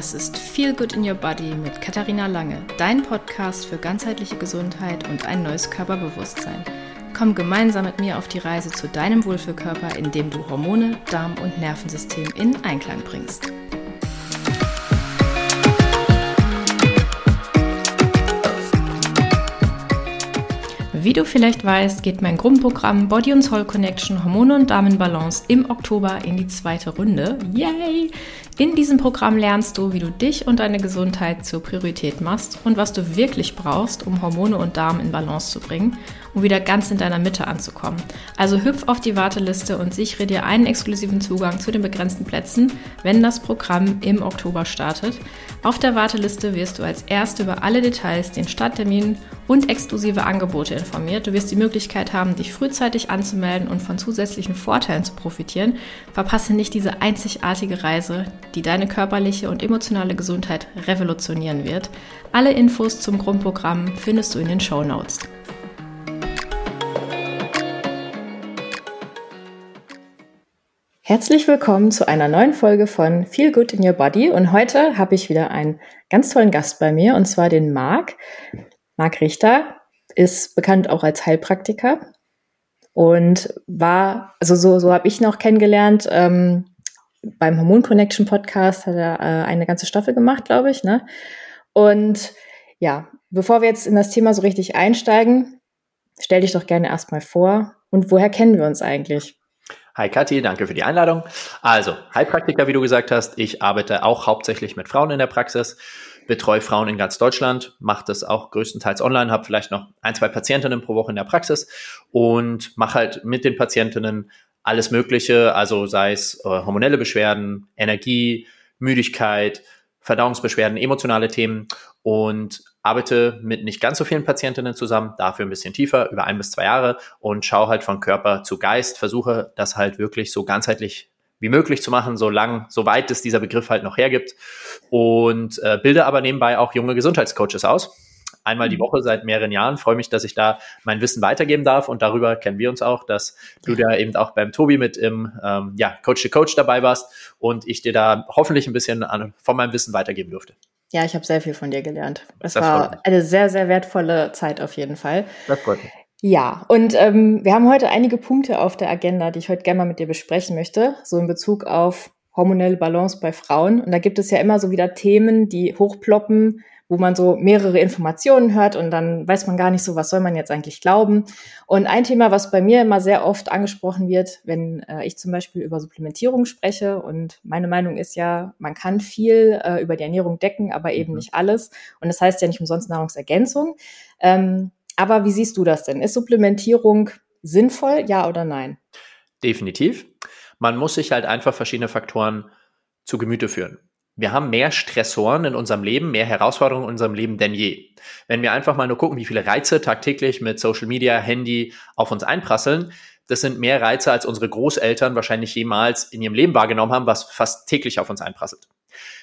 Das ist Feel Good in Your Body mit Katharina Lange, dein Podcast für ganzheitliche Gesundheit und ein neues Körperbewusstsein. Komm gemeinsam mit mir auf die Reise zu deinem Wohlfühlkörper, indem du Hormone, Darm und Nervensystem in Einklang bringst. Wie du vielleicht weißt, geht mein Grundprogramm Body und Soul Connection Hormone und Damenbalance im Oktober in die zweite Runde. Yay! In diesem Programm lernst du, wie du dich und deine Gesundheit zur Priorität machst und was du wirklich brauchst, um Hormone und Darm in Balance zu bringen um wieder ganz in deiner Mitte anzukommen. Also hüpf auf die Warteliste und sichere dir einen exklusiven Zugang zu den begrenzten Plätzen, wenn das Programm im Oktober startet. Auf der Warteliste wirst du als Erste über alle Details, den Starttermin und exklusive Angebote informiert. Du wirst die Möglichkeit haben, dich frühzeitig anzumelden und von zusätzlichen Vorteilen zu profitieren. Verpasse nicht diese einzigartige Reise, die deine körperliche und emotionale Gesundheit revolutionieren wird. Alle Infos zum Grundprogramm findest du in den Show Notes. Herzlich willkommen zu einer neuen Folge von Feel Good in Your Body. Und heute habe ich wieder einen ganz tollen Gast bei mir, und zwar den Marc. Marc Richter ist bekannt auch als Heilpraktiker und war, also so, so habe ich noch kennengelernt, ähm, beim Hormon Connection Podcast hat er äh, eine ganze Staffel gemacht, glaube ich. Ne? Und ja, bevor wir jetzt in das Thema so richtig einsteigen, stell dich doch gerne erstmal vor und woher kennen wir uns eigentlich? Hi Kathi, danke für die Einladung. Also, Heilpraktiker, wie du gesagt hast, ich arbeite auch hauptsächlich mit Frauen in der Praxis, betreue Frauen in ganz Deutschland, mache das auch größtenteils online, habe vielleicht noch ein, zwei Patientinnen pro Woche in der Praxis und mache halt mit den Patientinnen alles Mögliche, also sei es äh, hormonelle Beschwerden, Energie, Müdigkeit, Verdauungsbeschwerden, emotionale Themen und arbeite mit nicht ganz so vielen Patientinnen zusammen, dafür ein bisschen tiefer, über ein bis zwei Jahre und schaue halt von Körper zu Geist, versuche das halt wirklich so ganzheitlich wie möglich zu machen, so lang, so weit es dieser Begriff halt noch hergibt und äh, bilde aber nebenbei auch junge Gesundheitscoaches aus. Einmal die mhm. Woche seit mehreren Jahren. Freue mich, dass ich da mein Wissen weitergeben darf und darüber kennen wir uns auch, dass du da eben auch beim Tobi mit im ähm, ja, Coach to Coach dabei warst und ich dir da hoffentlich ein bisschen an, von meinem Wissen weitergeben durfte. Ja, ich habe sehr viel von dir gelernt. Es das war eine sehr, sehr wertvolle Zeit auf jeden Fall. Das freut mich. Ja, und ähm, wir haben heute einige Punkte auf der Agenda, die ich heute gerne mal mit dir besprechen möchte, so in Bezug auf hormonelle Balance bei Frauen. Und da gibt es ja immer so wieder Themen, die hochploppen, wo man so mehrere Informationen hört und dann weiß man gar nicht so, was soll man jetzt eigentlich glauben. Und ein Thema, was bei mir immer sehr oft angesprochen wird, wenn äh, ich zum Beispiel über Supplementierung spreche und meine Meinung ist ja, man kann viel äh, über die Ernährung decken, aber eben mhm. nicht alles. Und das heißt ja nicht umsonst Nahrungsergänzung. Ähm, aber wie siehst du das denn? Ist Supplementierung sinnvoll, ja oder nein? Definitiv. Man muss sich halt einfach verschiedene Faktoren zu Gemüte führen wir haben mehr Stressoren in unserem Leben, mehr Herausforderungen in unserem Leben denn je. Wenn wir einfach mal nur gucken, wie viele Reize tagtäglich mit Social Media, Handy auf uns einprasseln, das sind mehr Reize, als unsere Großeltern wahrscheinlich jemals in ihrem Leben wahrgenommen haben, was fast täglich auf uns einprasselt.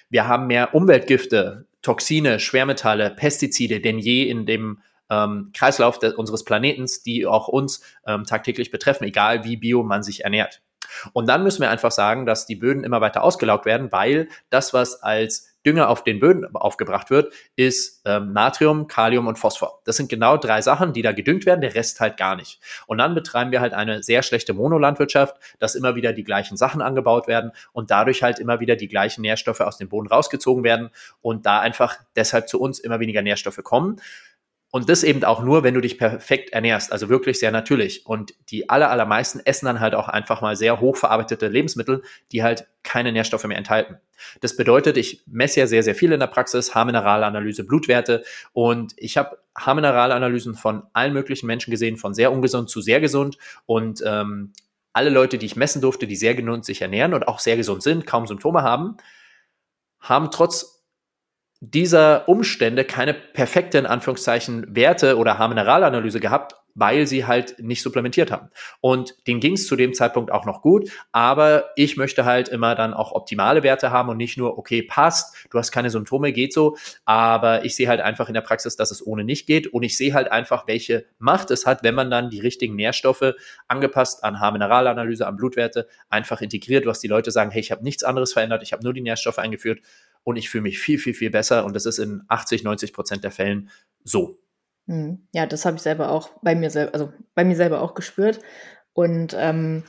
Wir haben mehr Umweltgifte, Toxine, Schwermetalle, Pestizide denn je in dem ähm, Kreislauf des, unseres Planetens, die auch uns ähm, tagtäglich betreffen, egal wie bio man sich ernährt. Und dann müssen wir einfach sagen, dass die Böden immer weiter ausgelaugt werden, weil das, was als Dünger auf den Böden aufgebracht wird, ist ähm, Natrium, Kalium und Phosphor. Das sind genau drei Sachen, die da gedüngt werden, der Rest halt gar nicht. Und dann betreiben wir halt eine sehr schlechte Monolandwirtschaft, dass immer wieder die gleichen Sachen angebaut werden und dadurch halt immer wieder die gleichen Nährstoffe aus dem Boden rausgezogen werden und da einfach deshalb zu uns immer weniger Nährstoffe kommen. Und das eben auch nur, wenn du dich perfekt ernährst, also wirklich sehr natürlich. Und die aller, allermeisten essen dann halt auch einfach mal sehr hochverarbeitete Lebensmittel, die halt keine Nährstoffe mehr enthalten. Das bedeutet, ich messe ja sehr, sehr viel in der Praxis, Haarmineralanalyse, Blutwerte und ich habe Haarmineralanalysen von allen möglichen Menschen gesehen, von sehr ungesund zu sehr gesund und ähm, alle Leute, die ich messen durfte, die sehr gesund sich ernähren und auch sehr gesund sind, kaum Symptome haben, haben trotz dieser Umstände keine perfekte, in Anführungszeichen, Werte oder Haarmineralanalyse gehabt, weil sie halt nicht supplementiert haben. Und denen ging es zu dem Zeitpunkt auch noch gut, aber ich möchte halt immer dann auch optimale Werte haben und nicht nur, okay, passt, du hast keine Symptome, geht so, aber ich sehe halt einfach in der Praxis, dass es ohne nicht geht. Und ich sehe halt einfach, welche Macht es hat, wenn man dann die richtigen Nährstoffe angepasst an Haarmineralanalyse, an Blutwerte einfach integriert, was die Leute sagen, hey, ich habe nichts anderes verändert, ich habe nur die Nährstoffe eingeführt und ich fühle mich viel, viel, viel besser. Und das ist in 80, 90 Prozent der Fällen so. Hm. Ja, das habe ich selber auch bei mir selber, also bei mir selber auch gespürt. Und ähm,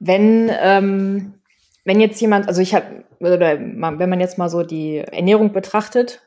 wenn, ähm, wenn jetzt jemand, also ich habe, oder wenn man jetzt mal so die Ernährung betrachtet,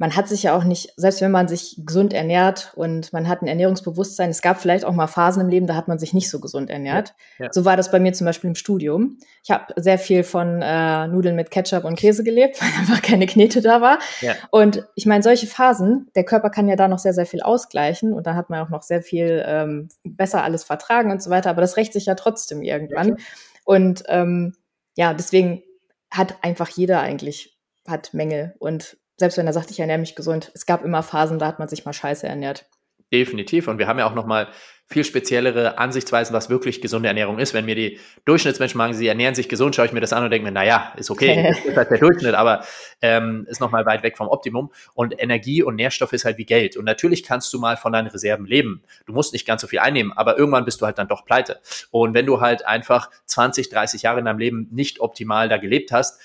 man hat sich ja auch nicht, selbst wenn man sich gesund ernährt und man hat ein Ernährungsbewusstsein, es gab vielleicht auch mal Phasen im Leben, da hat man sich nicht so gesund ernährt. Ja, ja. So war das bei mir zum Beispiel im Studium. Ich habe sehr viel von äh, Nudeln mit Ketchup und Käse gelebt, weil einfach keine Knete da war. Ja. Und ich meine, solche Phasen, der Körper kann ja da noch sehr, sehr viel ausgleichen und da hat man auch noch sehr viel ähm, besser alles vertragen und so weiter, aber das rächt sich ja trotzdem irgendwann. und ähm, ja, deswegen hat einfach jeder eigentlich hat Mängel und selbst wenn er sagt, ich ernähre mich gesund, es gab immer Phasen, da hat man sich mal scheiße ernährt. Definitiv. Und wir haben ja auch nochmal viel speziellere Ansichtsweisen, was wirklich gesunde Ernährung ist. Wenn mir die Durchschnittsmenschen sagen, sie ernähren sich gesund, schaue ich mir das an und denke mir, naja, ist okay, ist halt der Durchschnitt, aber ähm, ist nochmal weit weg vom Optimum. Und Energie und Nährstoff ist halt wie Geld. Und natürlich kannst du mal von deinen Reserven leben. Du musst nicht ganz so viel einnehmen, aber irgendwann bist du halt dann doch pleite. Und wenn du halt einfach 20, 30 Jahre in deinem Leben nicht optimal da gelebt hast,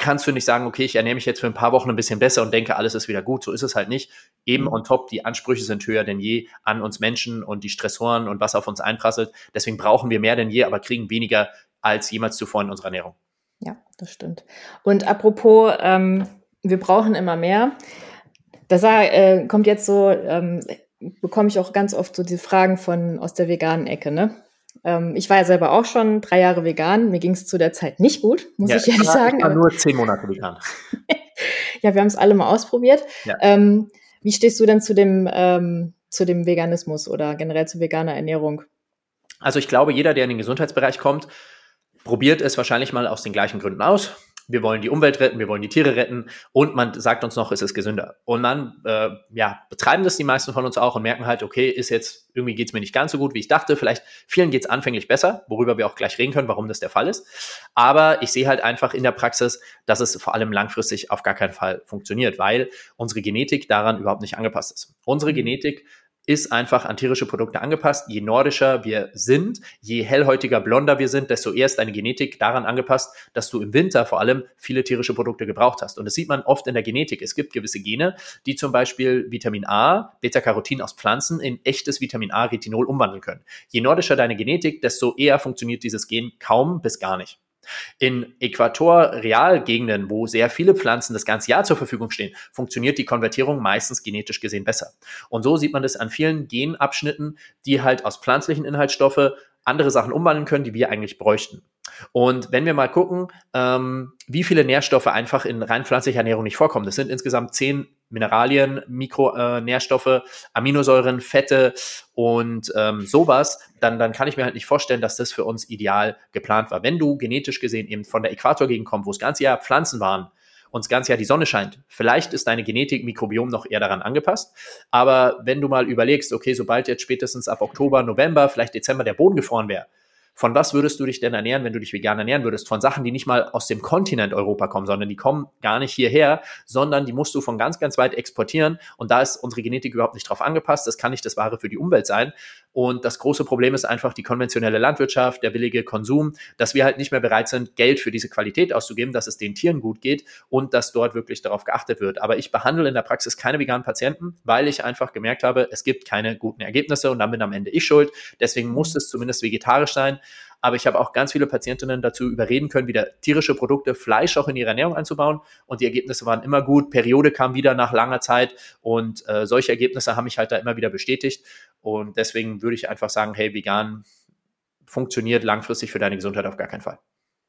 kannst du nicht sagen, okay, ich ernähre mich jetzt für ein paar Wochen ein bisschen besser und denke, alles ist wieder gut. So ist es halt nicht. Eben mhm. on top, die Ansprüche sind höher denn je an uns Menschen und die Stressoren und was auf uns einprasselt. Deswegen brauchen wir mehr denn je, aber kriegen weniger als jemals zuvor in unserer Ernährung. Ja, das stimmt. Und apropos, ähm, wir brauchen immer mehr. Das äh, kommt jetzt so, ähm, bekomme ich auch ganz oft so die Fragen von aus der veganen Ecke, ne? Ähm, ich war ja selber auch schon drei Jahre vegan. Mir ging es zu der Zeit nicht gut, muss ja, ich ehrlich ich war, sagen. Ich war nur zehn Monate vegan. ja, wir haben es alle mal ausprobiert. Ja. Ähm, wie stehst du denn zu dem, ähm, zu dem Veganismus oder generell zu veganer Ernährung? Also ich glaube, jeder, der in den Gesundheitsbereich kommt, probiert es wahrscheinlich mal aus den gleichen Gründen aus wir wollen die Umwelt retten, wir wollen die Tiere retten und man sagt uns noch, es ist gesünder. Und dann äh, ja, betreiben das die meisten von uns auch und merken halt, okay, ist jetzt, irgendwie geht's mir nicht ganz so gut, wie ich dachte. Vielleicht vielen geht's anfänglich besser, worüber wir auch gleich reden können, warum das der Fall ist. Aber ich sehe halt einfach in der Praxis, dass es vor allem langfristig auf gar keinen Fall funktioniert, weil unsere Genetik daran überhaupt nicht angepasst ist. Unsere Genetik ist einfach an tierische Produkte angepasst. Je nordischer wir sind, je hellhäutiger, blonder wir sind, desto eher ist deine Genetik daran angepasst, dass du im Winter vor allem viele tierische Produkte gebraucht hast. Und das sieht man oft in der Genetik. Es gibt gewisse Gene, die zum Beispiel Vitamin A, Beta-Carotin aus Pflanzen in echtes Vitamin A, Retinol umwandeln können. Je nordischer deine Genetik, desto eher funktioniert dieses Gen kaum bis gar nicht. In Äquatorrealgegenden, wo sehr viele Pflanzen das ganze Jahr zur Verfügung stehen, funktioniert die Konvertierung meistens genetisch gesehen besser. Und so sieht man das an vielen Genabschnitten, die halt aus pflanzlichen Inhaltsstoffe andere Sachen umwandeln können, die wir eigentlich bräuchten. Und wenn wir mal gucken, ähm, wie viele Nährstoffe einfach in rein pflanzlicher Ernährung nicht vorkommen, das sind insgesamt zehn Mineralien, Mikronährstoffe, äh, Aminosäuren, Fette und ähm, sowas, dann, dann kann ich mir halt nicht vorstellen, dass das für uns ideal geplant war. Wenn du genetisch gesehen eben von der Äquatorgegend kommst, wo das ganze Jahr Pflanzen waren, und das ganze Jahr die Sonne scheint. Vielleicht ist deine Genetik, Mikrobiom noch eher daran angepasst. Aber wenn du mal überlegst, okay, sobald jetzt spätestens ab Oktober, November, vielleicht Dezember der Boden gefroren wäre, von was würdest du dich denn ernähren, wenn du dich vegan ernähren würdest? Von Sachen, die nicht mal aus dem Kontinent Europa kommen, sondern die kommen gar nicht hierher, sondern die musst du von ganz, ganz weit exportieren. Und da ist unsere Genetik überhaupt nicht drauf angepasst. Das kann nicht das Wahre für die Umwelt sein. Und das große Problem ist einfach die konventionelle Landwirtschaft, der billige Konsum, dass wir halt nicht mehr bereit sind, Geld für diese Qualität auszugeben, dass es den Tieren gut geht und dass dort wirklich darauf geachtet wird. Aber ich behandle in der Praxis keine veganen Patienten, weil ich einfach gemerkt habe, es gibt keine guten Ergebnisse und dann bin am Ende ich schuld. Deswegen muss es zumindest vegetarisch sein. Aber ich habe auch ganz viele Patientinnen dazu überreden können, wieder tierische Produkte, Fleisch auch in ihre Ernährung einzubauen. Und die Ergebnisse waren immer gut. Periode kam wieder nach langer Zeit. Und äh, solche Ergebnisse haben mich halt da immer wieder bestätigt. Und deswegen würde ich einfach sagen, hey, vegan funktioniert langfristig für deine Gesundheit auf gar keinen Fall.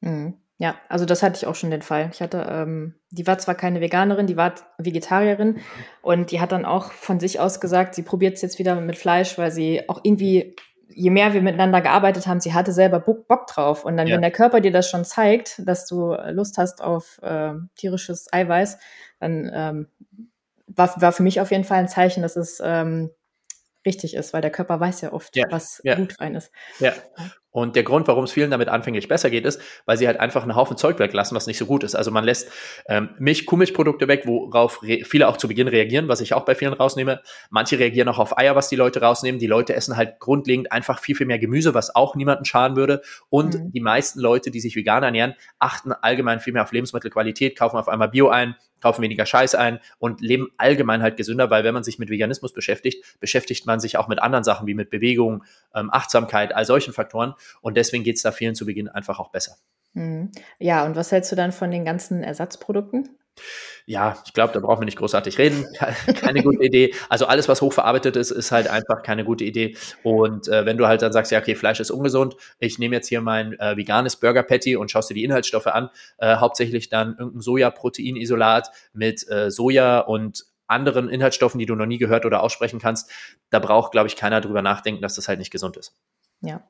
Mhm. Ja, also das hatte ich auch schon den Fall. Ich hatte, ähm, die war zwar keine Veganerin, die war Vegetarierin und die hat dann auch von sich aus gesagt, sie probiert es jetzt wieder mit Fleisch, weil sie auch irgendwie je mehr wir miteinander gearbeitet haben, sie hatte selber Bock drauf. Und dann, ja. wenn der Körper dir das schon zeigt, dass du Lust hast auf äh, tierisches Eiweiß, dann ähm, war, war für mich auf jeden Fall ein Zeichen, dass es ähm, richtig ist, weil der Körper weiß ja oft, ja. was ja. gut für einen ist. Ja. Und der Grund, warum es vielen damit anfänglich besser geht, ist, weil sie halt einfach einen Haufen Zeug weglassen, was nicht so gut ist. Also man lässt ähm, Milch, Kuhmilchprodukte weg, worauf viele auch zu Beginn reagieren, was ich auch bei vielen rausnehme. Manche reagieren auch auf Eier, was die Leute rausnehmen. Die Leute essen halt grundlegend einfach viel, viel mehr Gemüse, was auch niemanden schaden würde. Und mhm. die meisten Leute, die sich vegan ernähren, achten allgemein viel mehr auf Lebensmittelqualität, kaufen auf einmal Bio ein, kaufen weniger Scheiß ein und leben allgemein halt gesünder, weil wenn man sich mit Veganismus beschäftigt, beschäftigt man sich auch mit anderen Sachen wie mit Bewegung, ähm, Achtsamkeit, all solchen Faktoren. Und deswegen geht es da vielen zu Beginn einfach auch besser. Mhm. Ja, und was hältst du dann von den ganzen Ersatzprodukten? Ja, ich glaube, da brauchen wir nicht großartig reden. Keine gute Idee. Also alles, was hochverarbeitet ist, ist halt einfach keine gute Idee. Und äh, wenn du halt dann sagst, ja, okay, Fleisch ist ungesund, ich nehme jetzt hier mein äh, veganes Burger Patty und schaust dir die Inhaltsstoffe an, äh, hauptsächlich dann irgendein Sojaproteinisolat mit äh, Soja und anderen Inhaltsstoffen, die du noch nie gehört oder aussprechen kannst, da braucht, glaube ich, keiner drüber nachdenken, dass das halt nicht gesund ist. Ja.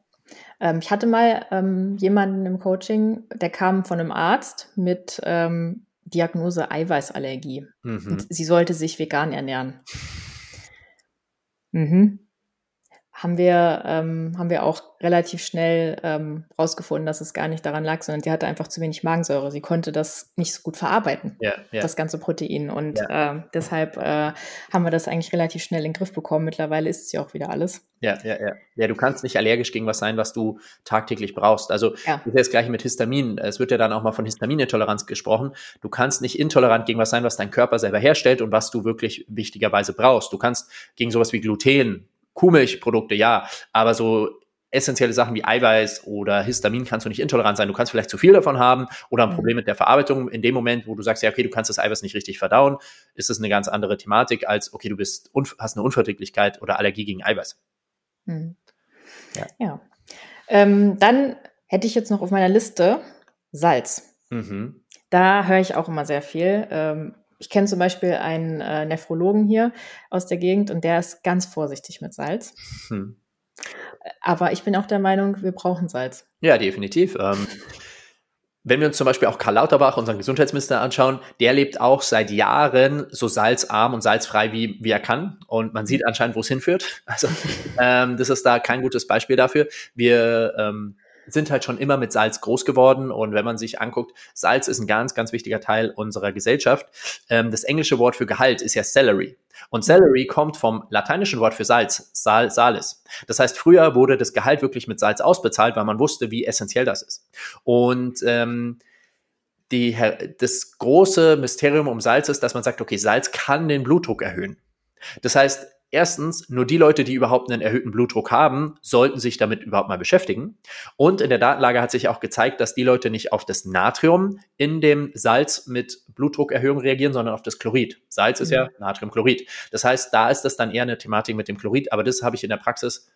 Ähm, ich hatte mal ähm, jemanden im Coaching, der kam von einem Arzt mit ähm, Diagnose Eiweißallergie. Mhm. sie sollte sich vegan ernähren. Mhm haben wir, ähm, haben wir auch relativ schnell ähm, rausgefunden, dass es gar nicht daran lag, sondern die hatte einfach zu wenig Magensäure. Sie konnte das nicht so gut verarbeiten, ja, ja. das ganze Protein. Und ja. äh, deshalb äh, haben wir das eigentlich relativ schnell in den Griff bekommen. Mittlerweile ist sie auch wieder alles. Ja, ja, ja. Ja, du kannst nicht allergisch gegen was sein, was du tagtäglich brauchst. Also ja. das ist das gleiche mit Histamin. Es wird ja dann auch mal von Histaminintoleranz gesprochen. Du kannst nicht intolerant gegen was sein, was dein Körper selber herstellt und was du wirklich wichtigerweise brauchst. Du kannst gegen sowas wie Gluten Kuhmilchprodukte, ja, aber so essentielle Sachen wie Eiweiß oder Histamin kannst du nicht intolerant sein. Du kannst vielleicht zu viel davon haben oder ein mhm. Problem mit der Verarbeitung. In dem Moment, wo du sagst, ja, okay, du kannst das Eiweiß nicht richtig verdauen, ist es eine ganz andere Thematik als, okay, du bist, hast eine Unverträglichkeit oder Allergie gegen Eiweiß. Mhm. Ja. ja. Ähm, dann hätte ich jetzt noch auf meiner Liste Salz. Mhm. Da höre ich auch immer sehr viel. Ähm, ich kenne zum Beispiel einen äh, Nephrologen hier aus der Gegend und der ist ganz vorsichtig mit Salz. Hm. Aber ich bin auch der Meinung, wir brauchen Salz. Ja, definitiv. Ähm, wenn wir uns zum Beispiel auch Karl Lauterbach, unseren Gesundheitsminister, anschauen, der lebt auch seit Jahren so salzarm und salzfrei, wie, wie er kann. Und man sieht anscheinend, wo es hinführt. Also ähm, das ist da kein gutes Beispiel dafür. Wir ähm, sind halt schon immer mit Salz groß geworden. Und wenn man sich anguckt, Salz ist ein ganz, ganz wichtiger Teil unserer Gesellschaft. Ähm, das englische Wort für Gehalt ist ja Salary. Und Salary kommt vom lateinischen Wort für Salz, Sal, Salis. Das heißt, früher wurde das Gehalt wirklich mit Salz ausbezahlt, weil man wusste, wie essentiell das ist. Und ähm, die, das große Mysterium um Salz ist, dass man sagt, okay, Salz kann den Blutdruck erhöhen. Das heißt, Erstens, nur die Leute, die überhaupt einen erhöhten Blutdruck haben, sollten sich damit überhaupt mal beschäftigen. Und in der Datenlage hat sich auch gezeigt, dass die Leute nicht auf das Natrium in dem Salz mit Blutdruckerhöhung reagieren, sondern auf das Chlorid. Salz ist ja mhm. Natriumchlorid. Das heißt, da ist das dann eher eine Thematik mit dem Chlorid, aber das habe ich in der Praxis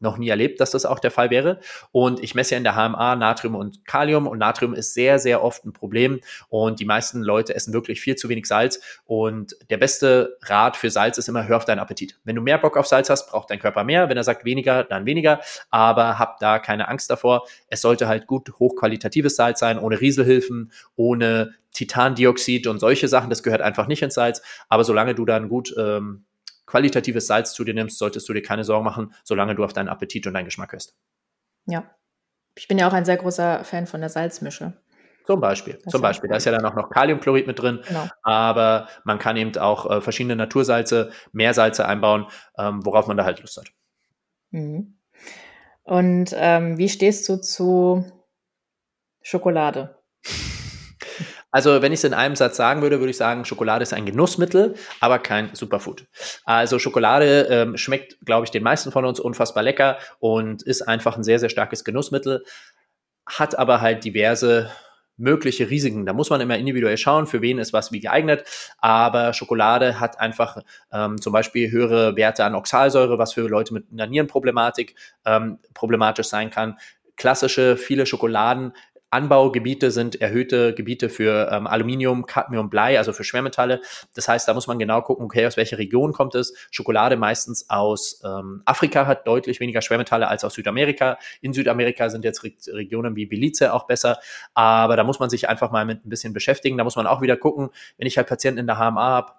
noch nie erlebt, dass das auch der Fall wäre. Und ich messe ja in der HMA Natrium und Kalium und Natrium ist sehr, sehr oft ein Problem und die meisten Leute essen wirklich viel zu wenig Salz und der beste Rat für Salz ist immer, hör auf deinen Appetit. Wenn du mehr Bock auf Salz hast, braucht dein Körper mehr. Wenn er sagt weniger, dann weniger, aber hab da keine Angst davor. Es sollte halt gut hochqualitatives Salz sein, ohne Rieselhilfen, ohne Titandioxid und solche Sachen. Das gehört einfach nicht ins Salz. Aber solange du dann gut ähm, qualitatives Salz zu dir nimmst, solltest du dir keine Sorgen machen, solange du auf deinen Appetit und deinen Geschmack hörst. Ja. Ich bin ja auch ein sehr großer Fan von der Salzmische. Zum Beispiel, das zum Beispiel. Da ist ja dann auch noch Kaliumchlorid mit drin, genau. aber man kann eben auch äh, verschiedene Natursalze, Meersalze einbauen, ähm, worauf man da halt Lust hat. Mhm. Und ähm, wie stehst du zu Schokolade? Also, wenn ich es in einem Satz sagen würde, würde ich sagen, Schokolade ist ein Genussmittel, aber kein Superfood. Also Schokolade ähm, schmeckt, glaube ich, den meisten von uns unfassbar lecker und ist einfach ein sehr, sehr starkes Genussmittel, hat aber halt diverse mögliche Risiken. Da muss man immer individuell schauen, für wen ist was wie geeignet. Aber Schokolade hat einfach ähm, zum Beispiel höhere Werte an Oxalsäure, was für Leute mit einer Nierenproblematik ähm, problematisch sein kann. Klassische, viele Schokoladen Anbaugebiete sind erhöhte Gebiete für ähm, Aluminium, Cadmium, Blei, also für Schwermetalle. Das heißt, da muss man genau gucken, okay, aus welcher Region kommt es. Schokolade meistens aus ähm, Afrika hat deutlich weniger Schwermetalle als aus Südamerika. In Südamerika sind jetzt Re Regionen wie Belize auch besser, aber da muss man sich einfach mal mit ein bisschen beschäftigen. Da muss man auch wieder gucken, wenn ich halt Patienten in der HMA habe,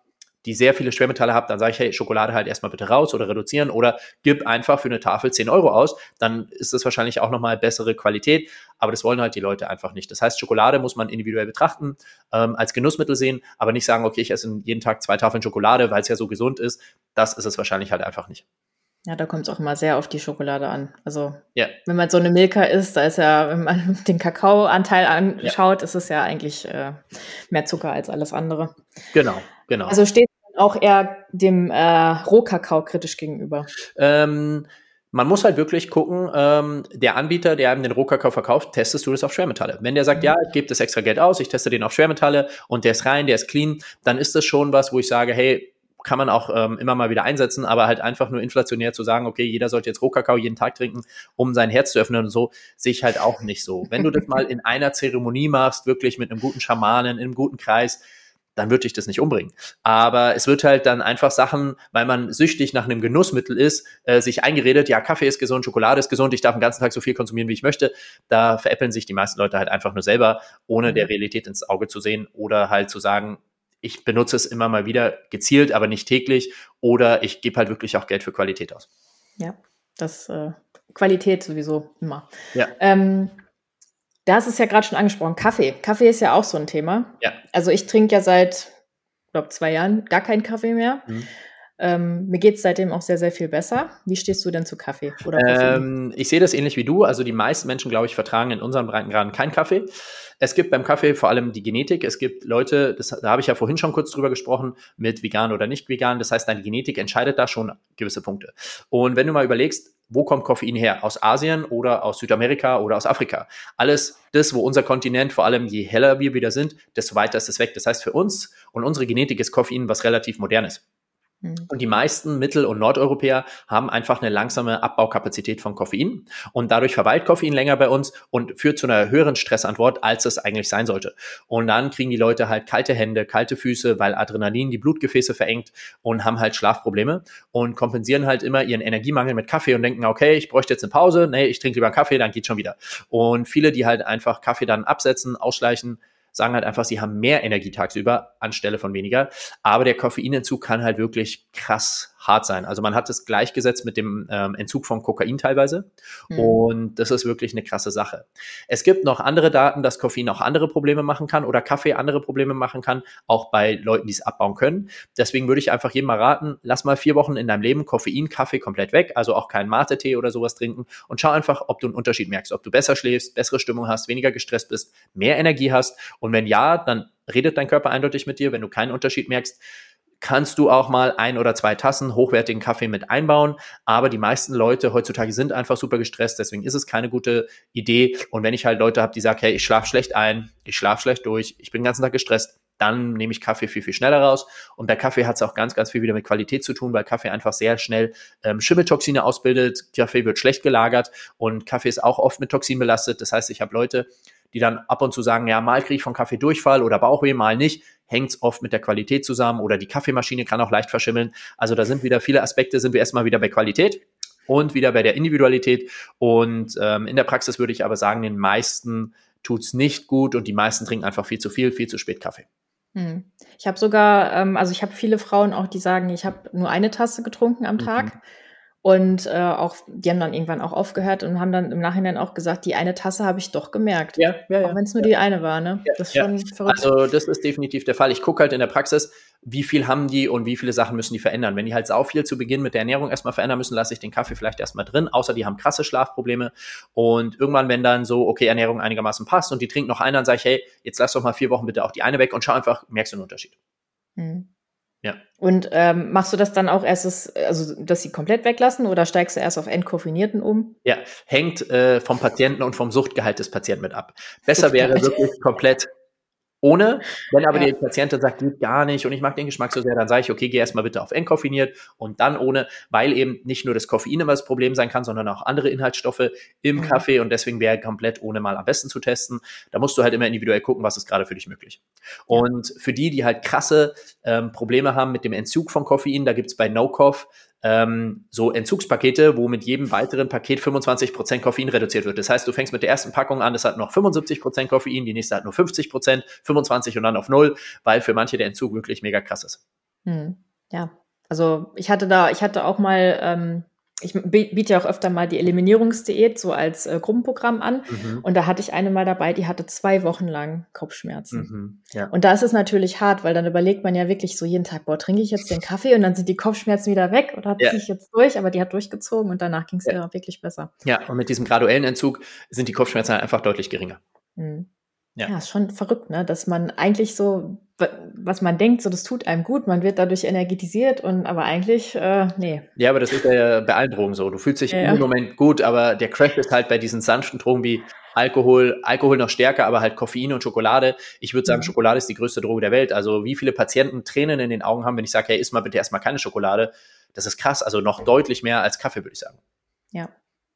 die sehr viele Schwermetalle habt, dann sage ich, hey, Schokolade halt erstmal bitte raus oder reduzieren oder gib einfach für eine Tafel 10 Euro aus, dann ist das wahrscheinlich auch nochmal bessere Qualität, aber das wollen halt die Leute einfach nicht. Das heißt, Schokolade muss man individuell betrachten, ähm, als Genussmittel sehen, aber nicht sagen, okay, ich esse jeden Tag zwei Tafeln Schokolade, weil es ja so gesund ist. Das ist es wahrscheinlich halt einfach nicht. Ja, da kommt es auch immer sehr auf die Schokolade an. Also ja. wenn man so eine Milka isst, da ist ja, wenn man den Kakaoanteil anschaut, ja. ist es ja eigentlich äh, mehr Zucker als alles andere. Genau, genau. Also steht auch eher dem äh, Rohkakao kritisch gegenüber. Ähm, man muss halt wirklich gucken, ähm, der Anbieter, der einem den Rohkakao verkauft, testest du das auf Schwermetalle. Wenn der sagt, mhm. ja, ich gebe das extra Geld aus, ich teste den auf Schwermetalle und der ist rein, der ist clean, dann ist das schon was, wo ich sage, hey, kann man auch ähm, immer mal wieder einsetzen, aber halt einfach nur inflationär zu sagen, okay, jeder sollte jetzt Rohkakao jeden Tag trinken, um sein Herz zu öffnen und so, sehe ich halt auch nicht so. Wenn du das mal in einer Zeremonie machst, wirklich mit einem guten Schamanen, in einem guten Kreis, dann würde ich das nicht umbringen. Aber es wird halt dann einfach Sachen, weil man süchtig nach einem Genussmittel ist, äh, sich eingeredet, ja, Kaffee ist gesund, Schokolade ist gesund, ich darf den ganzen Tag so viel konsumieren, wie ich möchte. Da veräppeln sich die meisten Leute halt einfach nur selber, ohne der mhm. Realität ins Auge zu sehen oder halt zu sagen, ich benutze es immer mal wieder gezielt, aber nicht täglich. Oder ich gebe halt wirklich auch Geld für Qualität aus. Ja, das äh, Qualität sowieso immer. Ja. Ähm, da ist es ja gerade schon angesprochen. Kaffee. Kaffee ist ja auch so ein Thema. Ja. Also ich trinke ja seit, glaube zwei Jahren gar keinen Kaffee mehr. Mhm. Ähm, mir geht es seitdem auch sehr, sehr viel besser. Wie stehst du denn zu Kaffee? Ähm, ich sehe das ähnlich wie du. Also die meisten Menschen, glaube ich, vertragen in unseren Breitengraden keinen Kaffee. Es gibt beim Kaffee vor allem die Genetik. Es gibt Leute, das, da habe ich ja vorhin schon kurz drüber gesprochen, mit vegan oder nicht vegan. Das heißt, deine Genetik entscheidet da schon gewisse Punkte. Und wenn du mal überlegst, wo kommt Koffein her? Aus Asien oder aus Südamerika oder aus Afrika? Alles das, wo unser Kontinent, vor allem je heller wir wieder sind, desto weiter ist es weg. Das heißt, für uns und unsere Genetik ist Koffein was relativ modernes. Mhm. Und die meisten Mittel- und Nordeuropäer haben einfach eine langsame Abbaukapazität von Koffein und dadurch verweilt Koffein länger bei uns und führt zu einer höheren Stressantwort, als es eigentlich sein sollte. Und dann kriegen die Leute halt kalte Hände, kalte Füße, weil Adrenalin die Blutgefäße verengt und haben halt Schlafprobleme und kompensieren halt immer ihren Energiemangel mit Kaffee und denken, okay, ich bräuchte jetzt eine Pause, nee, ich trinke lieber einen Kaffee, dann geht schon wieder. Und viele, die halt einfach Kaffee dann absetzen, ausschleichen, sagen halt einfach, sie haben mehr Energie tagsüber anstelle von weniger. Aber der Koffeinentzug kann halt wirklich krass hart sein. Also man hat es gleichgesetzt mit dem ähm, Entzug von Kokain teilweise. Mhm. Und das ist wirklich eine krasse Sache. Es gibt noch andere Daten, dass Koffein auch andere Probleme machen kann oder Kaffee andere Probleme machen kann, auch bei Leuten, die es abbauen können. Deswegen würde ich einfach jedem mal raten, lass mal vier Wochen in deinem Leben Koffein, Kaffee komplett weg, also auch keinen Mate-Tee oder sowas trinken und schau einfach, ob du einen Unterschied merkst, ob du besser schläfst, bessere Stimmung hast, weniger gestresst bist, mehr Energie hast. Und wenn ja, dann redet dein Körper eindeutig mit dir. Wenn du keinen Unterschied merkst, kannst du auch mal ein oder zwei Tassen hochwertigen Kaffee mit einbauen. Aber die meisten Leute heutzutage sind einfach super gestresst, deswegen ist es keine gute Idee. Und wenn ich halt Leute habe, die sagen, hey, ich schlafe schlecht ein, ich schlafe schlecht durch, ich bin den ganzen Tag gestresst, dann nehme ich Kaffee viel, viel schneller raus. Und bei Kaffee hat es auch ganz, ganz viel wieder mit Qualität zu tun, weil Kaffee einfach sehr schnell ähm, Schimmeltoxine ausbildet. Kaffee wird schlecht gelagert und Kaffee ist auch oft mit Toxin belastet. Das heißt, ich habe Leute, die dann ab und zu sagen, ja, mal kriege ich von Kaffee Durchfall oder Bauchweh, mal nicht hängt es oft mit der Qualität zusammen oder die Kaffeemaschine kann auch leicht verschimmeln. Also da sind wieder viele Aspekte, sind wir erstmal wieder bei Qualität und wieder bei der Individualität. Und ähm, in der Praxis würde ich aber sagen, den meisten tut es nicht gut und die meisten trinken einfach viel zu viel, viel zu spät Kaffee. Hm. Ich habe sogar, ähm, also ich habe viele Frauen auch, die sagen, ich habe nur eine Tasse getrunken am Tag. Mhm. Und äh, auch, die haben dann irgendwann auch aufgehört und haben dann im Nachhinein auch gesagt, die eine Tasse habe ich doch gemerkt. Ja, ja, ja. Auch wenn es nur ja. die eine war, ne? Ja, das ist schon verrückt. Also das ist definitiv der Fall. Ich gucke halt in der Praxis, wie viel haben die und wie viele Sachen müssen die verändern. Wenn die halt sau viel zu Beginn mit der Ernährung erstmal verändern müssen, lasse ich den Kaffee vielleicht erstmal drin, außer die haben krasse Schlafprobleme. Und irgendwann, wenn dann so, okay, Ernährung einigermaßen passt und die trinken noch einen, dann sage ich, hey, jetzt lass doch mal vier Wochen bitte auch die eine weg und schau einfach, merkst du einen Unterschied. Mhm. Ja. Und ähm, machst du das dann auch erst, also dass sie komplett weglassen oder steigst du erst auf entkoffinierten um? Ja, hängt äh, vom Patienten und vom Suchtgehalt des Patienten mit ab. Besser wäre wirklich komplett ohne, wenn aber ja. die Patientin sagt, geht gar nicht und ich mag den Geschmack so sehr, dann sage ich, okay, geh erstmal bitte auf entkoffiniert und dann ohne, weil eben nicht nur das Koffein immer das Problem sein kann, sondern auch andere Inhaltsstoffe im mhm. Kaffee und deswegen wäre komplett ohne mal am besten zu testen. Da musst du halt immer individuell gucken, was ist gerade für dich möglich. Und für die, die halt krasse ähm, Probleme haben mit dem Entzug von Koffein, da gibt's bei NoCoff ähm, so Entzugspakete, wo mit jedem weiteren Paket 25% Koffein reduziert wird. Das heißt, du fängst mit der ersten Packung an, das hat noch 75% Koffein, die nächste hat nur 50%, 25% und dann auf null, weil für manche der Entzug wirklich mega krass ist. Hm. Ja, also ich hatte da, ich hatte auch mal ähm, ich biete ja auch öfter mal die Eliminierungsdiät so als äh, Gruppenprogramm an. Mhm. Und da hatte ich eine mal dabei, die hatte zwei Wochen lang Kopfschmerzen. Mhm, ja. Und da ist es natürlich hart, weil dann überlegt man ja wirklich so jeden Tag, boah, trinke ich jetzt den Kaffee und dann sind die Kopfschmerzen wieder weg oder ja. ziehe ich jetzt durch? Aber die hat durchgezogen und danach ging es ja. ihr wirklich besser. Ja, und mit diesem graduellen Entzug sind die Kopfschmerzen einfach deutlich geringer. Mhm. Ja. ja, ist schon verrückt, ne? dass man eigentlich so, was man denkt, so das tut einem gut, man wird dadurch energetisiert und aber eigentlich, äh, nee. Ja, aber das ist ja bei allen Drogen so. Du fühlst dich ja, im Moment gut, aber der Crash ist halt bei diesen sanften Drogen wie Alkohol, Alkohol noch stärker, aber halt Koffein und Schokolade. Ich würde sagen, mhm. Schokolade ist die größte Droge der Welt. Also wie viele Patienten Tränen in den Augen haben, wenn ich sage, hey, iss mal bitte erstmal keine Schokolade. Das ist krass, also noch deutlich mehr als Kaffee, würde ich sagen. Ja,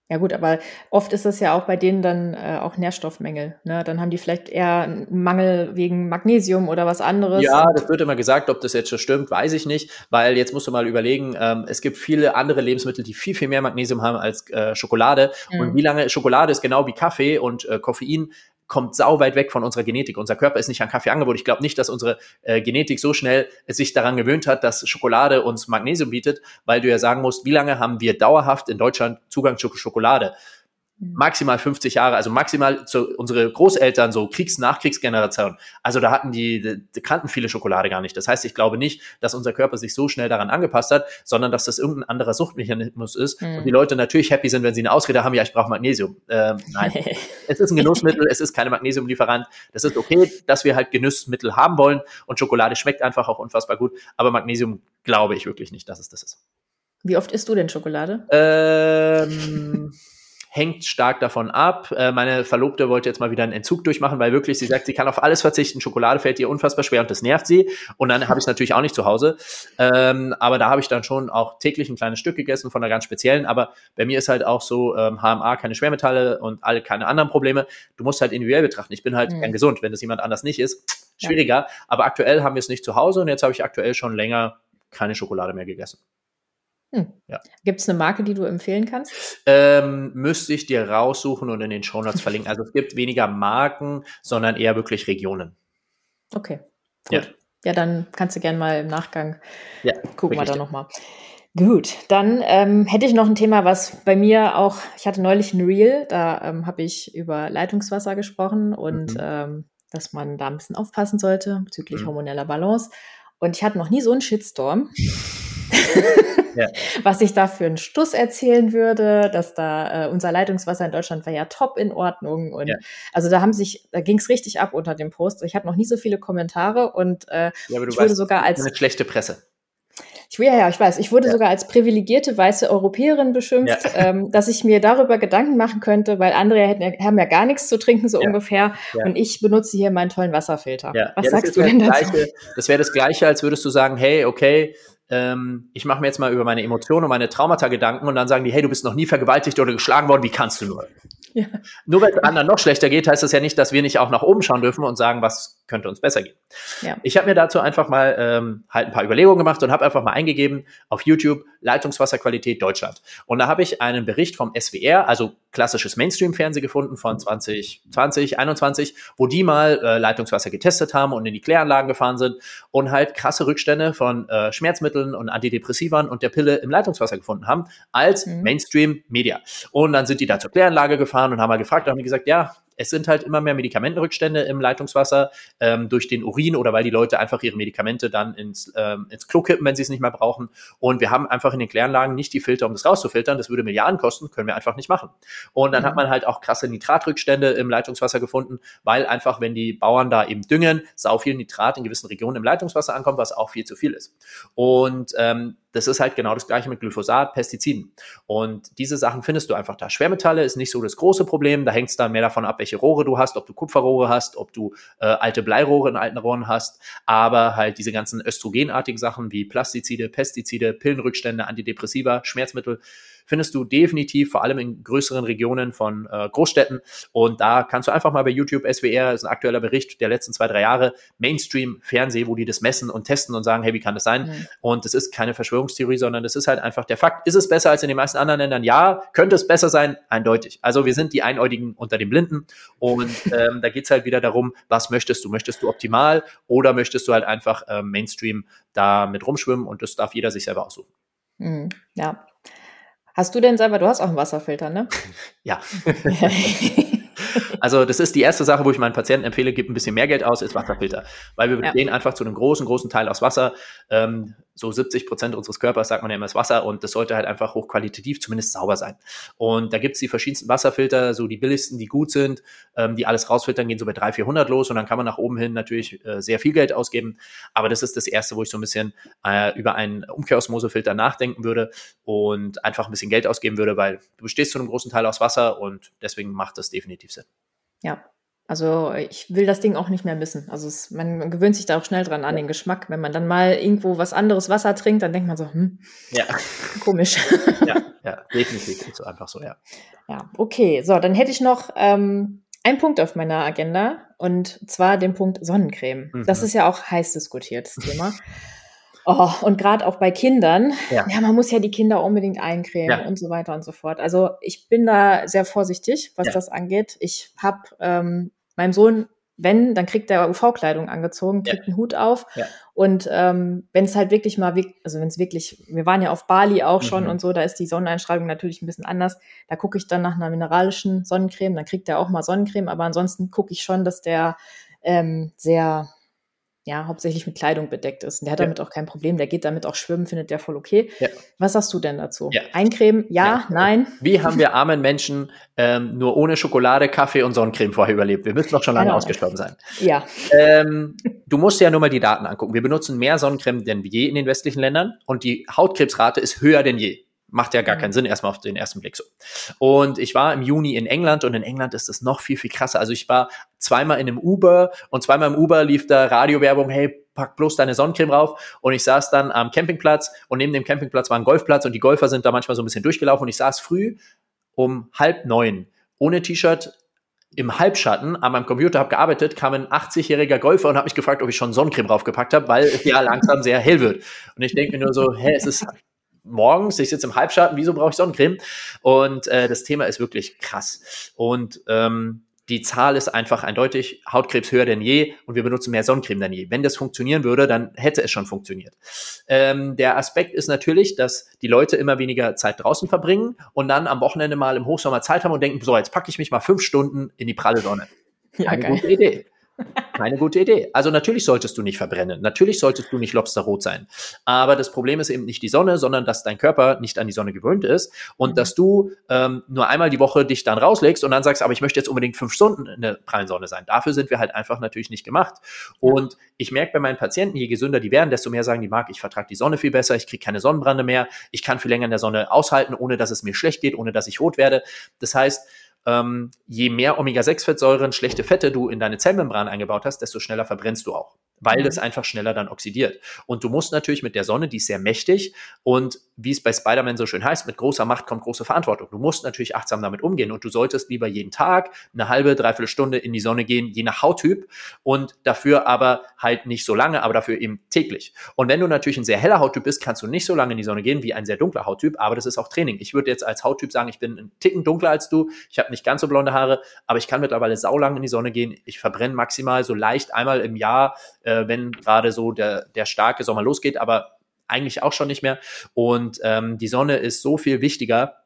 ja gut, aber oft ist das ja auch bei denen dann äh, auch Nährstoffmängel. Ne? Dann haben die vielleicht eher einen Mangel wegen Magnesium oder was anderes. Ja, das wird immer gesagt, ob das jetzt schon stimmt, weiß ich nicht, weil jetzt musst du mal überlegen, ähm, es gibt viele andere Lebensmittel, die viel, viel mehr Magnesium haben als äh, Schokolade. Mhm. Und wie lange Schokolade ist genau wie Kaffee und äh, Koffein kommt sau weit weg von unserer Genetik. Unser Körper ist nicht an Kaffee angeboten. Ich glaube nicht, dass unsere äh, Genetik so schnell sich daran gewöhnt hat, dass Schokolade uns Magnesium bietet, weil du ja sagen musst, wie lange haben wir dauerhaft in Deutschland Zugang zu Schokolade? Mhm. maximal 50 Jahre, also maximal zu, unsere Großeltern, so Kriegs-Nachkriegsgeneration. Also da hatten die, die, kannten viele Schokolade gar nicht. Das heißt, ich glaube nicht, dass unser Körper sich so schnell daran angepasst hat, sondern dass das irgendein anderer Suchtmechanismus ist mhm. und die Leute natürlich happy sind, wenn sie eine Ausrede haben, ja, ich brauche Magnesium. Ähm, nein, es ist ein Genussmittel, es ist keine Magnesiumlieferant. Das ist okay, dass wir halt Genussmittel haben wollen und Schokolade schmeckt einfach auch unfassbar gut, aber Magnesium glaube ich wirklich nicht, dass es das ist. Wie oft isst du denn Schokolade? Ähm, hängt stark davon ab. Äh, meine Verlobte wollte jetzt mal wieder einen Entzug durchmachen, weil wirklich, sie sagt, sie kann auf alles verzichten. Schokolade fällt ihr unfassbar schwer und das nervt sie. Und dann habe ich es natürlich auch nicht zu Hause. Ähm, aber da habe ich dann schon auch täglich ein kleines Stück gegessen von einer ganz speziellen. Aber bei mir ist halt auch so, ähm, HMA, keine Schwermetalle und alle keine anderen Probleme. Du musst halt individuell betrachten. Ich bin halt mhm. gern gesund. Wenn das jemand anders nicht ist, schwieriger. Ja. Aber aktuell haben wir es nicht zu Hause und jetzt habe ich aktuell schon länger keine Schokolade mehr gegessen. Hm. Ja. Gibt es eine Marke, die du empfehlen kannst? Ähm, müsste ich dir raussuchen und in den Shownotes verlinken. Also es gibt weniger Marken, sondern eher wirklich Regionen. Okay, gut. Ja, ja dann kannst du gerne mal im Nachgang ja, gucken wir da nochmal. Gut, dann ähm, hätte ich noch ein Thema, was bei mir auch, ich hatte neulich ein Reel, da ähm, habe ich über Leitungswasser gesprochen und mhm. ähm, dass man da ein bisschen aufpassen sollte bezüglich mhm. hormoneller Balance. Und ich hatte noch nie so einen Shitstorm. ja. was ich da für einen Stuss erzählen würde, dass da äh, unser Leitungswasser in Deutschland war ja top in Ordnung und ja. also da haben sich, da ging es richtig ab unter dem Post. Ich habe noch nie so viele Kommentare und äh, ja, ich wurde sogar als eine schlechte Presse. Ich, ja, ja, ich weiß. Ich wurde ja. sogar als privilegierte weiße Europäerin beschimpft, ja. ähm, dass ich mir darüber Gedanken machen könnte, weil andere hätten, haben ja gar nichts zu trinken, so ja. ungefähr. Und ich benutze hier meinen tollen Wasserfilter. Was sagst du denn dazu? Gleiche, das wäre das Gleiche, als würdest du sagen, hey, okay, ähm, ich mache mir jetzt mal über meine Emotionen und meine Traumata Gedanken und dann sagen die, hey, du bist noch nie vergewaltigt oder geschlagen worden, wie kannst du nur? Ja. Nur weil es anderen noch schlechter geht, heißt das ja nicht, dass wir nicht auch nach oben schauen dürfen und sagen, was könnte uns besser gehen. Ja. Ich habe mir dazu einfach mal ähm, halt ein paar Überlegungen gemacht und habe einfach mal eingegeben auf YouTube Leitungswasserqualität Deutschland. Und da habe ich einen Bericht vom SWR, also klassisches Mainstream-Fernsehen gefunden von 2020, 2021, wo die mal äh, Leitungswasser getestet haben und in die Kläranlagen gefahren sind und halt krasse Rückstände von äh, Schmerzmitteln und Antidepressivern und der Pille im Leitungswasser gefunden haben als mhm. Mainstream-Media. Und dann sind die da zur Kläranlage gefahren und haben mal gefragt und haben gesagt, ja, es sind halt immer mehr Medikamentenrückstände im Leitungswasser ähm, durch den Urin oder weil die Leute einfach ihre Medikamente dann ins, ähm, ins Klo kippen, wenn sie es nicht mehr brauchen. Und wir haben einfach in den Kläranlagen nicht die Filter, um das rauszufiltern. Das würde Milliarden kosten, können wir einfach nicht machen. Und dann mhm. hat man halt auch krasse Nitratrückstände im Leitungswasser gefunden, weil einfach, wenn die Bauern da eben düngen, sau viel Nitrat in gewissen Regionen im Leitungswasser ankommt, was auch viel zu viel ist. Und ähm, das ist halt genau das gleiche mit Glyphosat, Pestiziden. Und diese Sachen findest du einfach da. Schwermetalle ist nicht so das große Problem. Da hängt es dann mehr davon ab, welche Rohre du hast, ob du Kupferrohre hast, ob du äh, alte Bleirohre in alten Rohren hast. Aber halt diese ganzen östrogenartigen Sachen wie Plastizide, Pestizide, Pillenrückstände, Antidepressiva, Schmerzmittel, findest du definitiv, vor allem in größeren Regionen von äh, Großstädten. Und da kannst du einfach mal bei YouTube SWR, ist ein aktueller Bericht der letzten zwei, drei Jahre, Mainstream-Fernseh, wo die das messen und testen und sagen, hey, wie kann das sein? Mhm. Und das ist keine Verschwörungstheorie, sondern das ist halt einfach der Fakt. Ist es besser als in den meisten anderen Ländern? Ja. Könnte es besser sein? Eindeutig. Also wir sind die Einäugigen unter den Blinden. Und ähm, da geht's halt wieder darum, was möchtest du? Möchtest du optimal oder möchtest du halt einfach ähm, Mainstream da mit rumschwimmen? Und das darf jeder sich selber aussuchen. Mhm. Ja. Hast du denn selber, du hast auch einen Wasserfilter, ne? ja. Also das ist die erste Sache, wo ich meinen Patienten empfehle, gib ein bisschen mehr Geld aus, ist Wasserfilter. Weil wir bestehen ja. einfach zu einem großen, großen Teil aus Wasser. Ähm, so 70 Prozent unseres Körpers, sagt man ja immer, ist Wasser und das sollte halt einfach hochqualitativ, zumindest sauber sein. Und da gibt es die verschiedensten Wasserfilter, so die billigsten, die gut sind, ähm, die alles rausfiltern, gehen so bei 300, 400 los und dann kann man nach oben hin natürlich äh, sehr viel Geld ausgeben. Aber das ist das Erste, wo ich so ein bisschen äh, über einen Umkehrosmosefilter nachdenken würde und einfach ein bisschen Geld ausgeben würde, weil du bestehst zu einem großen Teil aus Wasser und deswegen macht das definitiv Sinn. Ja, also ich will das Ding auch nicht mehr missen. Also es, man gewöhnt sich da auch schnell dran an den Geschmack. Wenn man dann mal irgendwo was anderes Wasser trinkt, dann denkt man so, hm, ja. komisch. Ja, ja, definitiv ist so einfach so, ja. Ja, okay. So, dann hätte ich noch ähm, einen Punkt auf meiner Agenda und zwar den Punkt Sonnencreme. Mhm. Das ist ja auch heiß diskutiertes Thema. Oh, und gerade auch bei Kindern, ja. ja. man muss ja die Kinder unbedingt eincremen ja. und so weiter und so fort. Also ich bin da sehr vorsichtig, was ja. das angeht. Ich habe ähm, meinem Sohn, wenn, dann kriegt er UV-Kleidung angezogen, kriegt ja. einen Hut auf. Ja. Und ähm, wenn es halt wirklich mal, also wenn es wirklich, wir waren ja auf Bali auch schon mhm. und so, da ist die Sonneneinstrahlung natürlich ein bisschen anders. Da gucke ich dann nach einer mineralischen Sonnencreme, dann kriegt er auch mal Sonnencreme, aber ansonsten gucke ich schon, dass der ähm, sehr ja, hauptsächlich mit Kleidung bedeckt ist. Und der hat ja. damit auch kein Problem. Der geht damit auch schwimmen, findet der voll okay. Ja. Was sagst du denn dazu? Ja. Eincremen, ja, nein? Wie haben wir armen Menschen ähm, nur ohne Schokolade, Kaffee und Sonnencreme vorher überlebt? Wir müssen doch schon lange genau. ausgestorben sein. Ja. Ähm, du musst ja nur mal die Daten angucken. Wir benutzen mehr Sonnencreme denn je in den westlichen Ländern und die Hautkrebsrate ist höher denn je. Macht ja gar keinen mhm. Sinn, erstmal auf den ersten Blick so. Und ich war im Juni in England und in England ist das noch viel, viel krasser. Also ich war zweimal in einem Uber und zweimal im Uber lief da Radiowerbung, hey, pack bloß deine Sonnencreme rauf. Und ich saß dann am Campingplatz und neben dem Campingplatz war ein Golfplatz und die Golfer sind da manchmal so ein bisschen durchgelaufen und ich saß früh um halb neun ohne T-Shirt im Halbschatten an meinem Computer habe gearbeitet, kam ein 80-jähriger Golfer und hat mich gefragt, ob ich schon Sonnencreme draufgepackt habe, weil es ja langsam sehr hell wird. Und ich denke mir nur so, hä, es ist morgens, ich sitze im Halbschatten, wieso brauche ich Sonnencreme? Und äh, das Thema ist wirklich krass. Und ähm, die Zahl ist einfach eindeutig, Hautkrebs höher denn je und wir benutzen mehr Sonnencreme denn je. Wenn das funktionieren würde, dann hätte es schon funktioniert. Ähm, der Aspekt ist natürlich, dass die Leute immer weniger Zeit draußen verbringen und dann am Wochenende mal im Hochsommer Zeit haben und denken, so, jetzt packe ich mich mal fünf Stunden in die pralle Sonne. Ja, Eine geil. gute Idee. Keine gute Idee. Also natürlich solltest du nicht verbrennen. Natürlich solltest du nicht lobsterrot sein. Aber das Problem ist eben nicht die Sonne, sondern dass dein Körper nicht an die Sonne gewöhnt ist und mhm. dass du ähm, nur einmal die Woche dich dann rauslegst und dann sagst, aber ich möchte jetzt unbedingt fünf Stunden in der prallen Sonne sein. Dafür sind wir halt einfach natürlich nicht gemacht. Und ich merke bei meinen Patienten, je gesünder die werden, desto mehr sagen die, Marc, ich vertrage die Sonne viel besser, ich kriege keine Sonnenbrände mehr, ich kann viel länger in der Sonne aushalten, ohne dass es mir schlecht geht, ohne dass ich rot werde. Das heißt, ähm, je mehr Omega-6-Fettsäuren, schlechte Fette du in deine Zellmembran eingebaut hast, desto schneller verbrennst du auch weil das einfach schneller dann oxidiert. Und du musst natürlich mit der Sonne, die ist sehr mächtig und wie es bei Spider-Man so schön heißt, mit großer Macht kommt große Verantwortung. Du musst natürlich achtsam damit umgehen und du solltest lieber jeden Tag eine halbe, dreiviertel Stunde in die Sonne gehen, je nach Hauttyp und dafür aber halt nicht so lange, aber dafür eben täglich. Und wenn du natürlich ein sehr heller Hauttyp bist, kannst du nicht so lange in die Sonne gehen wie ein sehr dunkler Hauttyp, aber das ist auch Training. Ich würde jetzt als Hauttyp sagen, ich bin ein Ticken dunkler als du, ich habe nicht ganz so blonde Haare, aber ich kann mittlerweile saulang in die Sonne gehen. Ich verbrenne maximal so leicht einmal im Jahr äh, wenn gerade so der, der starke Sommer losgeht, aber eigentlich auch schon nicht mehr. Und ähm, die Sonne ist so viel wichtiger,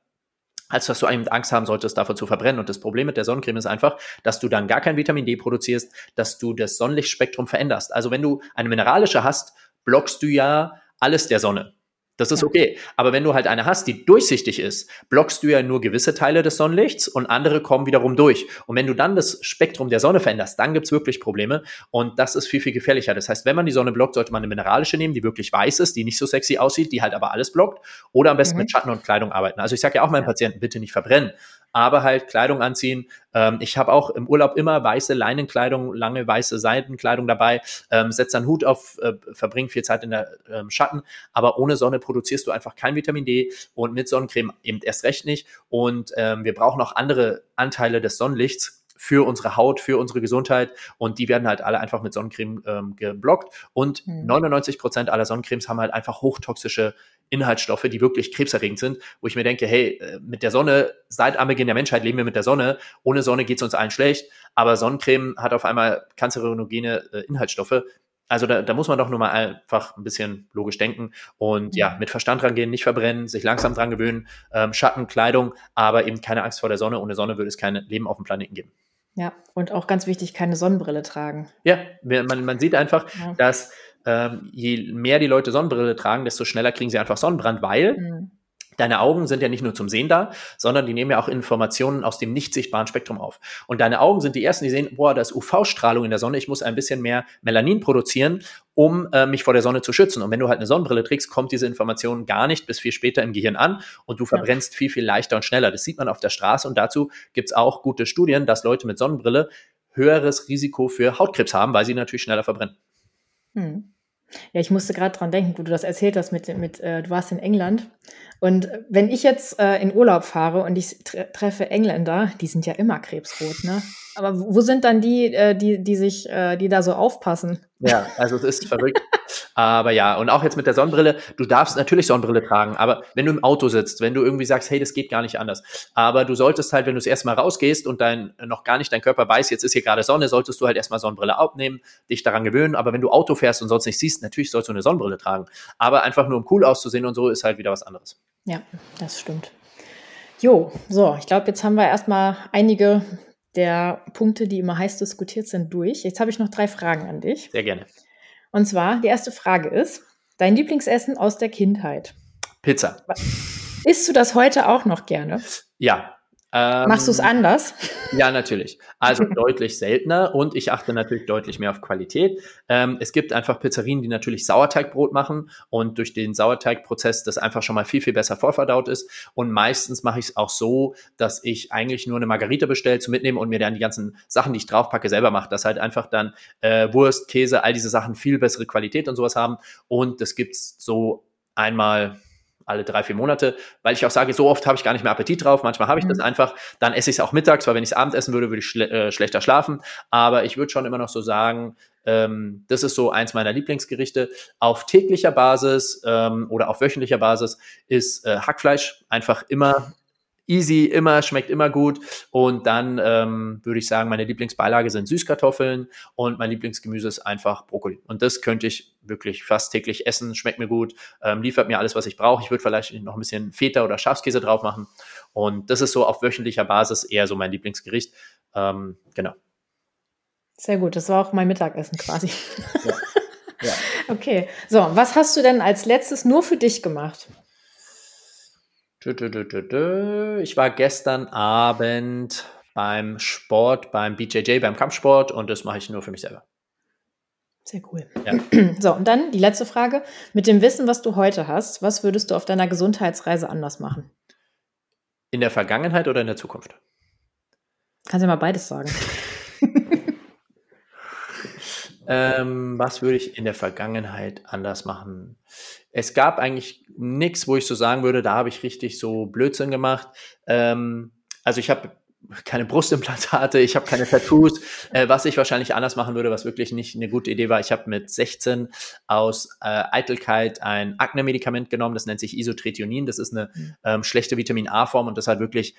als dass du eigentlich Angst haben solltest, davor zu verbrennen. Und das Problem mit der Sonnencreme ist einfach, dass du dann gar kein Vitamin D produzierst, dass du das Sonnenlichtspektrum veränderst. Also wenn du eine mineralische hast, blockst du ja alles der Sonne. Das ist okay. Aber wenn du halt eine hast, die durchsichtig ist, blockst du ja nur gewisse Teile des Sonnenlichts und andere kommen wiederum durch. Und wenn du dann das Spektrum der Sonne veränderst, dann gibt's wirklich Probleme. Und das ist viel, viel gefährlicher. Das heißt, wenn man die Sonne blockt, sollte man eine mineralische nehmen, die wirklich weiß ist, die nicht so sexy aussieht, die halt aber alles blockt. Oder am besten mhm. mit Schatten und Kleidung arbeiten. Also ich sage ja auch meinen Patienten, bitte nicht verbrennen. Aber halt Kleidung anziehen. Ähm, ich habe auch im Urlaub immer weiße Leinenkleidung, lange weiße Seidenkleidung dabei, ähm, setz dann Hut auf, äh, verbring viel Zeit in der ähm, Schatten, aber ohne Sonne produzierst du einfach kein Vitamin D und mit Sonnencreme eben erst recht nicht. Und ähm, wir brauchen auch andere Anteile des Sonnenlichts für unsere Haut, für unsere Gesundheit und die werden halt alle einfach mit Sonnencreme ähm, geblockt und mhm. 99 Prozent aller Sonnencremes haben halt einfach hochtoxische Inhaltsstoffe, die wirklich krebserregend sind, wo ich mir denke, hey, äh, mit der Sonne, seit am Beginn der Menschheit leben wir mit der Sonne, ohne Sonne geht es uns allen schlecht, aber Sonnencreme hat auf einmal kanzerogene äh, Inhaltsstoffe, also da, da muss man doch nur mal einfach ein bisschen logisch denken und ja, mhm. mit Verstand rangehen, nicht verbrennen, sich langsam dran gewöhnen, ähm, Schatten, Kleidung, aber eben keine Angst vor der Sonne. Ohne Sonne würde es kein Leben auf dem Planeten geben. Ja, und auch ganz wichtig, keine Sonnenbrille tragen. Ja, man, man sieht einfach, ja. dass ähm, je mehr die Leute Sonnenbrille tragen, desto schneller kriegen sie einfach Sonnenbrand, weil mhm. Deine Augen sind ja nicht nur zum Sehen da, sondern die nehmen ja auch Informationen aus dem nicht sichtbaren Spektrum auf. Und deine Augen sind die ersten, die sehen, boah, da ist UV-Strahlung in der Sonne, ich muss ein bisschen mehr Melanin produzieren, um äh, mich vor der Sonne zu schützen. Und wenn du halt eine Sonnenbrille trägst, kommt diese Information gar nicht bis viel später im Gehirn an und du verbrennst ja. viel, viel leichter und schneller. Das sieht man auf der Straße und dazu gibt's auch gute Studien, dass Leute mit Sonnenbrille höheres Risiko für Hautkrebs haben, weil sie natürlich schneller verbrennen. Hm. Ja, ich musste gerade dran denken, wo du das erzählt hast mit, mit äh, du warst in England. Und wenn ich jetzt äh, in Urlaub fahre und ich tre treffe Engländer, die sind ja immer krebsrot, ne? Aber wo sind dann die, äh, die, die sich, äh, die da so aufpassen? Ja, also es ist verrückt. aber ja, und auch jetzt mit der Sonnenbrille, du darfst natürlich Sonnenbrille tragen, aber wenn du im Auto sitzt, wenn du irgendwie sagst, hey, das geht gar nicht anders. Aber du solltest halt, wenn du es erstmal rausgehst und dein noch gar nicht dein Körper weiß, jetzt ist hier gerade Sonne, solltest du halt erstmal Sonnenbrille abnehmen, dich daran gewöhnen. Aber wenn du Auto fährst und sonst nicht siehst, natürlich sollst du eine Sonnenbrille tragen. Aber einfach nur um cool auszusehen und so ist halt wieder was anderes. Ja, das stimmt. Jo, so, ich glaube, jetzt haben wir erstmal einige der Punkte, die immer heiß diskutiert sind, durch. Jetzt habe ich noch drei Fragen an dich. Sehr gerne. Und zwar, die erste Frage ist, dein Lieblingsessen aus der Kindheit? Pizza. Isst du das heute auch noch gerne? Ja, ähm, Machst du es anders? Ja, natürlich. Also deutlich seltener und ich achte natürlich deutlich mehr auf Qualität. Ähm, es gibt einfach Pizzerien, die natürlich Sauerteigbrot machen und durch den Sauerteigprozess das einfach schon mal viel, viel besser vorverdaut ist. Und meistens mache ich es auch so, dass ich eigentlich nur eine Margarita bestelle zum Mitnehmen und mir dann die ganzen Sachen, die ich draufpacke, selber mache. Dass halt einfach dann äh, Wurst, Käse, all diese Sachen viel bessere Qualität und sowas haben. Und das gibt's so einmal alle drei, vier Monate, weil ich auch sage, so oft habe ich gar nicht mehr Appetit drauf. Manchmal habe ich mhm. das einfach. Dann esse ich es auch mittags, weil wenn ich es abends essen würde, würde ich schle äh, schlechter schlafen. Aber ich würde schon immer noch so sagen, ähm, das ist so eins meiner Lieblingsgerichte. Auf täglicher Basis ähm, oder auf wöchentlicher Basis ist äh, Hackfleisch einfach immer easy, immer, schmeckt immer gut. Und dann ähm, würde ich sagen, meine Lieblingsbeilage sind Süßkartoffeln und mein Lieblingsgemüse ist einfach Brokkoli. Und das könnte ich wirklich fast täglich essen, schmeckt mir gut, ähm, liefert mir alles, was ich brauche. Ich würde vielleicht noch ein bisschen Feta oder Schafskäse drauf machen. Und das ist so auf wöchentlicher Basis eher so mein Lieblingsgericht. Ähm, genau. Sehr gut, das war auch mein Mittagessen quasi. Ja. Ja. Okay, so, was hast du denn als letztes nur für dich gemacht? Ich war gestern Abend beim Sport, beim BJJ, beim Kampfsport und das mache ich nur für mich selber. Sehr cool. Ja. So, und dann die letzte Frage. Mit dem Wissen, was du heute hast, was würdest du auf deiner Gesundheitsreise anders machen? In der Vergangenheit oder in der Zukunft? Kannst ja mal beides sagen. ähm, was würde ich in der Vergangenheit anders machen? es gab eigentlich nichts, wo ich so sagen würde, da habe ich richtig so Blödsinn gemacht. Ähm, also ich habe keine Brustimplantate, ich habe keine Tattoos. Äh, was ich wahrscheinlich anders machen würde, was wirklich nicht eine gute Idee war, ich habe mit 16 aus äh, Eitelkeit ein Akne-Medikament genommen, das nennt sich Isotretinoin, das ist eine mhm. ähm, schlechte Vitamin A-Form und das hat wirklich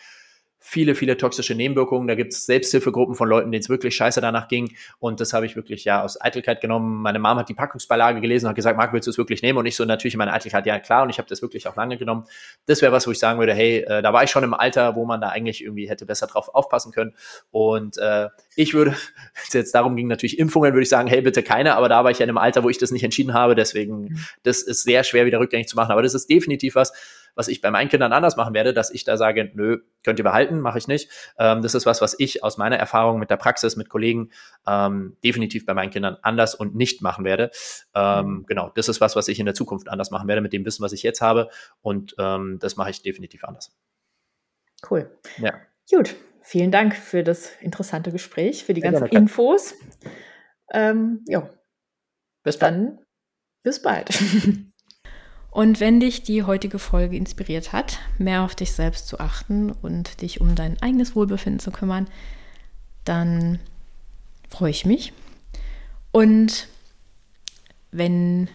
viele, viele toxische Nebenwirkungen. Da gibt es Selbsthilfegruppen von Leuten, denen es wirklich scheiße danach ging. Und das habe ich wirklich ja aus Eitelkeit genommen. Meine Mom hat die Packungsbeilage gelesen und hat gesagt, Marc, willst du es wirklich nehmen? Und ich so natürlich in meiner Eitelkeit, ja klar. Und ich habe das wirklich auch lange genommen. Das wäre was, wo ich sagen würde, hey, äh, da war ich schon im Alter, wo man da eigentlich irgendwie hätte besser drauf aufpassen können. Und äh, ich würde, wenn es jetzt darum ging, natürlich Impfungen, würde ich sagen, hey, bitte keine. Aber da war ich ja in einem Alter, wo ich das nicht entschieden habe. Deswegen, mhm. das ist sehr schwer wieder rückgängig zu machen. Aber das ist definitiv was, was ich bei meinen Kindern anders machen werde, dass ich da sage, nö, könnt ihr behalten, mache ich nicht. Ähm, das ist was, was ich aus meiner Erfahrung mit der Praxis, mit Kollegen ähm, definitiv bei meinen Kindern anders und nicht machen werde. Ähm, mhm. genau, das ist was, was ich in der Zukunft anders machen werde mit dem Wissen, was ich jetzt habe. Und ähm, das mache ich definitiv anders. Cool. Ja. Gut, vielen Dank für das interessante Gespräch, für die Sehr ganzen Infos. Ähm, ja. Bis dann. Bis bald. Und wenn dich die heutige Folge inspiriert hat, mehr auf dich selbst zu achten und dich um dein eigenes Wohlbefinden zu kümmern, dann freue ich mich. Und wenn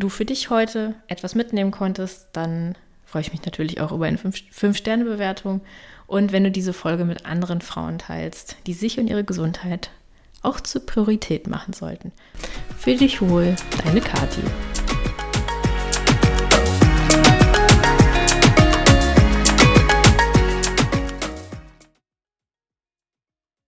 du für dich heute etwas mitnehmen konntest, dann freue ich mich natürlich auch über eine 5-Sterne-Bewertung. Und wenn du diese Folge mit anderen Frauen teilst, die sich und ihre Gesundheit auch zur Priorität machen sollten. Für dich wohl, deine Kathi.